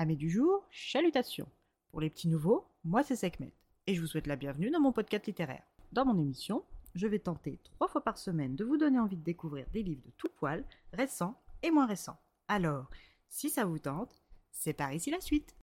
Amis du jour, chalutations. Pour les petits nouveaux, moi c'est Sekhmet et je vous souhaite la bienvenue dans mon podcast littéraire. Dans mon émission, je vais tenter trois fois par semaine de vous donner envie de découvrir des livres de tout poil, récents et moins récents. Alors, si ça vous tente, c'est par ici la suite.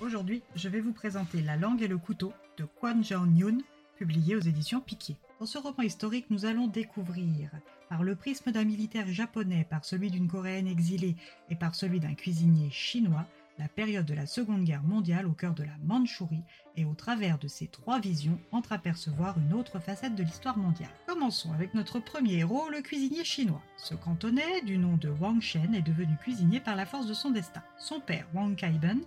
Aujourd'hui, je vais vous présenter La langue et le couteau de Kwon Jong-yoon, publié aux éditions Piquet. Dans ce roman historique, nous allons découvrir, par le prisme d'un militaire japonais, par celui d'une coréenne exilée et par celui d'un cuisinier chinois, la période de la Seconde Guerre mondiale au cœur de la Mandchourie et au travers de ces trois visions entreapercevoir une autre facette de l'histoire mondiale. Commençons avec notre premier héros, le cuisinier chinois. Ce cantonais, du nom de Wang Shen, est devenu cuisinier par la force de son destin. Son père, Wang Kaiben,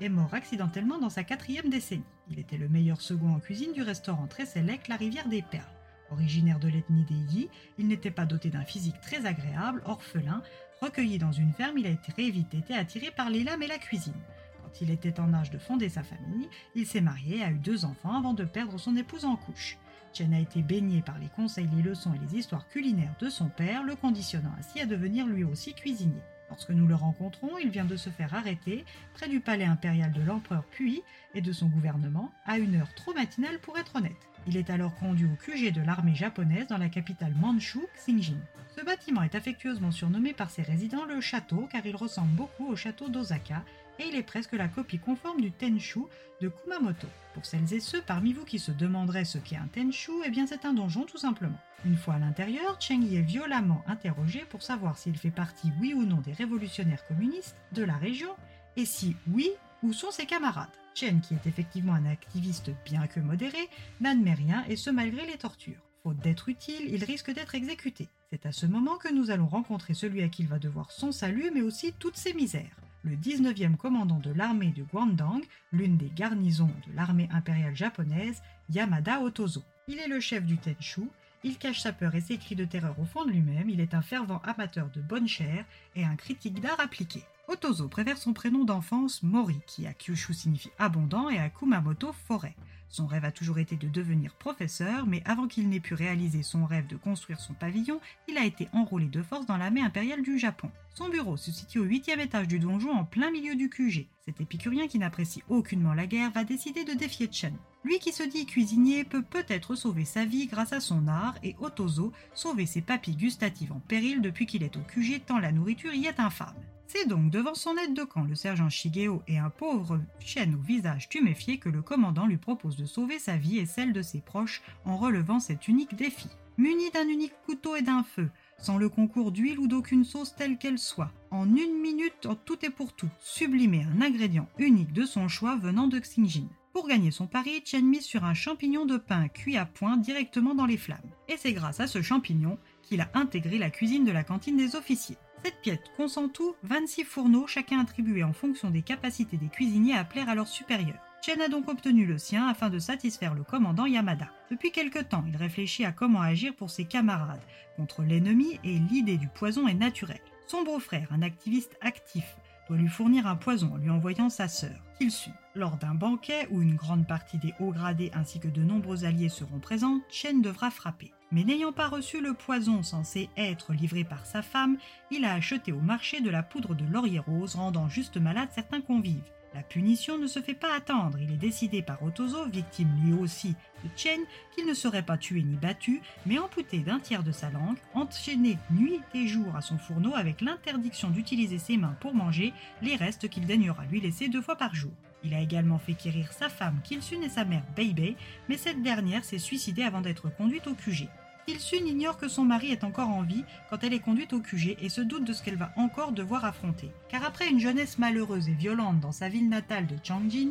est mort accidentellement dans sa quatrième décennie. Il était le meilleur second en cuisine du restaurant très sélect La Rivière des Perles. Originaire de l'ethnie des Yi, il n'était pas doté d'un physique très agréable, orphelin, recueilli dans une ferme, il a très vite été attiré par les lames et la cuisine. Quand il était en âge de fonder sa famille, il s'est marié et a eu deux enfants avant de perdre son épouse en couche. Chen a été baigné par les conseils, les leçons et les histoires culinaires de son père, le conditionnant ainsi à devenir lui aussi cuisinier. Lorsque nous le rencontrons, il vient de se faire arrêter près du palais impérial de l'empereur Puyi et de son gouvernement à une heure trop matinale pour être honnête. Il est alors conduit au QG de l'armée japonaise dans la capitale mandchoue, Xinjiang. Ce bâtiment est affectueusement surnommé par ses résidents le château car il ressemble beaucoup au château d'Osaka et il est presque la copie conforme du Tenshu de Kumamoto. Pour celles et ceux parmi vous qui se demanderaient ce qu'est un Tenshu, eh bien c'est un donjon tout simplement. Une fois à l'intérieur, Cheng Yi est violemment interrogé pour savoir s'il fait partie oui ou non des révolutionnaires communistes de la région et si oui, où sont ses camarades? Chen, qui est effectivement un activiste bien que modéré, n'admet rien et ce malgré les tortures. Faute d'être utile, il risque d'être exécuté. C'est à ce moment que nous allons rencontrer celui à qui il va devoir son salut mais aussi toutes ses misères le 19e commandant de l'armée de Guangdong, l'une des garnisons de l'armée impériale japonaise, Yamada Otozo. Il est le chef du Tenshu, il cache sa peur et ses cris de terreur au fond de lui-même, il est un fervent amateur de bonne chair et un critique d'art appliqué. Otozo préfère son prénom d'enfance Mori, qui à Kyushu signifie abondant et à Kumamoto forêt. Son rêve a toujours été de devenir professeur, mais avant qu'il n'ait pu réaliser son rêve de construire son pavillon, il a été enrôlé de force dans l'armée impériale du Japon. Son bureau se situe au huitième étage du donjon en plein milieu du QG. Cet épicurien qui n'apprécie aucunement la guerre va décider de défier Chen. Lui qui se dit cuisinier peut peut-être sauver sa vie grâce à son art et Otozo sauver ses papilles gustatives en péril depuis qu'il est au QG tant la nourriture y est infâme. C'est donc devant son aide de camp, le sergent Shigeo et un pauvre chêne au visage tuméfié que le commandant lui propose de sauver sa vie et celle de ses proches en relevant cet unique défi. Muni d'un unique couteau et d'un feu, sans le concours d'huile ou d'aucune sauce telle qu'elle soit, en une minute en tout et pour tout, sublimer un ingrédient unique de son choix venant de Xinjiang. Pour gagner son pari, Chen mise sur un champignon de pain cuit à point directement dans les flammes. Et c'est grâce à ce champignon qu'il a intégré la cuisine de la cantine des officiers. Cette pièce consent tout 26 fourneaux, chacun attribué en fonction des capacités des cuisiniers à plaire à leurs supérieurs. Chen a donc obtenu le sien afin de satisfaire le commandant Yamada. Depuis quelque temps, il réfléchit à comment agir pour ses camarades contre l'ennemi et l'idée du poison est naturelle. Son beau-frère, un activiste actif, doit lui fournir un poison en lui envoyant sa sœur, suit. Lors d'un banquet où une grande partie des hauts gradés ainsi que de nombreux alliés seront présents, Chen devra frapper. Mais n'ayant pas reçu le poison censé être livré par sa femme, il a acheté au marché de la poudre de laurier rose, rendant juste malade certains convives. La punition ne se fait pas attendre, il est décidé par Otozo, victime lui aussi de Chen, qu'il ne serait pas tué ni battu, mais amputé d'un tiers de sa langue, enchaîné nuit et jour à son fourneau avec l'interdiction d'utiliser ses mains pour manger les restes qu'il daignera lui laisser deux fois par jour. Il a également fait quérir sa femme Kilsun et sa mère Beibei, mais cette dernière s'est suicidée avant d'être conduite au QG. Kilsun ignore que son mari est encore en vie quand elle est conduite au QG et se doute de ce qu'elle va encore devoir affronter. Car après une jeunesse malheureuse et violente dans sa ville natale de Changjin,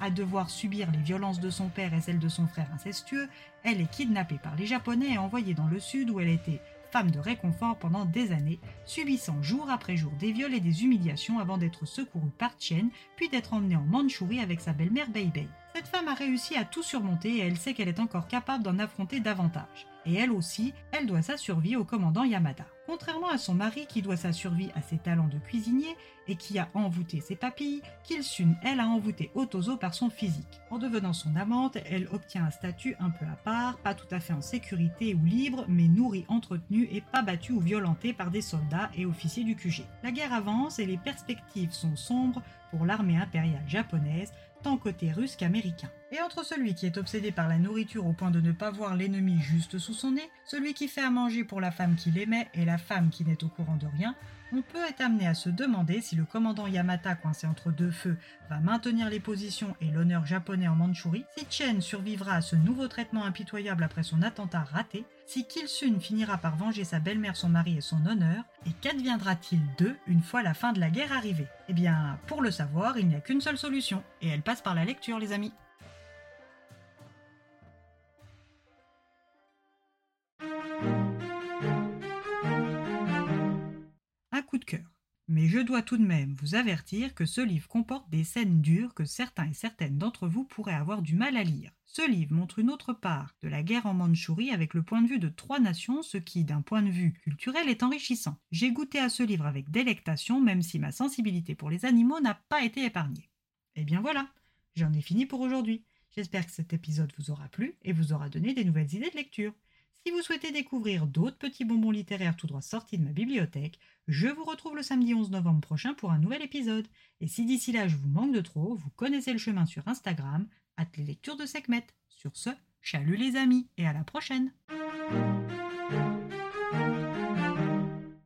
à devoir subir les violences de son père et celles de son frère incestueux, elle est kidnappée par les Japonais et envoyée dans le sud où elle était femme de réconfort pendant des années, subissant jour après jour des viols et des humiliations avant d'être secourue par Chen, puis d'être emmenée en Mandchourie avec sa belle-mère Beibei. Cette femme a réussi à tout surmonter et elle sait qu'elle est encore capable d'en affronter davantage. Et elle aussi, elle doit sa survie au commandant Yamada. Contrairement à son mari qui doit sa survie à ses talents de cuisinier, et qui a envoûté ses papilles, Kilsun, elle, a envoûté Otozo par son physique. En devenant son amante, elle obtient un statut un peu à part, pas tout à fait en sécurité ou libre, mais nourrie, entretenue et pas battue ou violentée par des soldats et officiers du QG. La guerre avance et les perspectives sont sombres pour l'armée impériale japonaise, tant côté russe qu'américain. Et entre celui qui est obsédé par la nourriture au point de ne pas voir l'ennemi juste sous son nez, celui qui fait à manger pour la femme qu'il aimait et la femme qui n'est au courant de rien, on peut être amené à se demander si le commandant Yamata coincé entre deux feux va maintenir les positions et l'honneur japonais en Mandchourie, si Chen survivra à ce nouveau traitement impitoyable après son attentat raté, si Kilsun finira par venger sa belle-mère, son mari et son honneur, et qu'adviendra-t-il d'eux une fois la fin de la guerre arrivée? Eh bien, pour le savoir, il n'y a qu'une seule solution, et elle passe par la lecture, les amis. Un coup de cœur. Mais je dois tout de même vous avertir que ce livre comporte des scènes dures que certains et certaines d'entre vous pourraient avoir du mal à lire. Ce livre montre une autre part de la guerre en Mandchourie avec le point de vue de trois nations, ce qui, d'un point de vue culturel, est enrichissant. J'ai goûté à ce livre avec délectation, même si ma sensibilité pour les animaux n'a pas été épargnée. Et eh bien voilà, j'en ai fini pour aujourd'hui. J'espère que cet épisode vous aura plu et vous aura donné des nouvelles idées de lecture. Si vous souhaitez découvrir d'autres petits bonbons littéraires tout droit sortis de ma bibliothèque, je vous retrouve le samedi 11 novembre prochain pour un nouvel épisode. Et si d'ici là je vous manque de trop, vous connaissez le chemin sur Instagram, at les lectures de Sekhmet. Sur ce, chalut les amis et à la prochaine!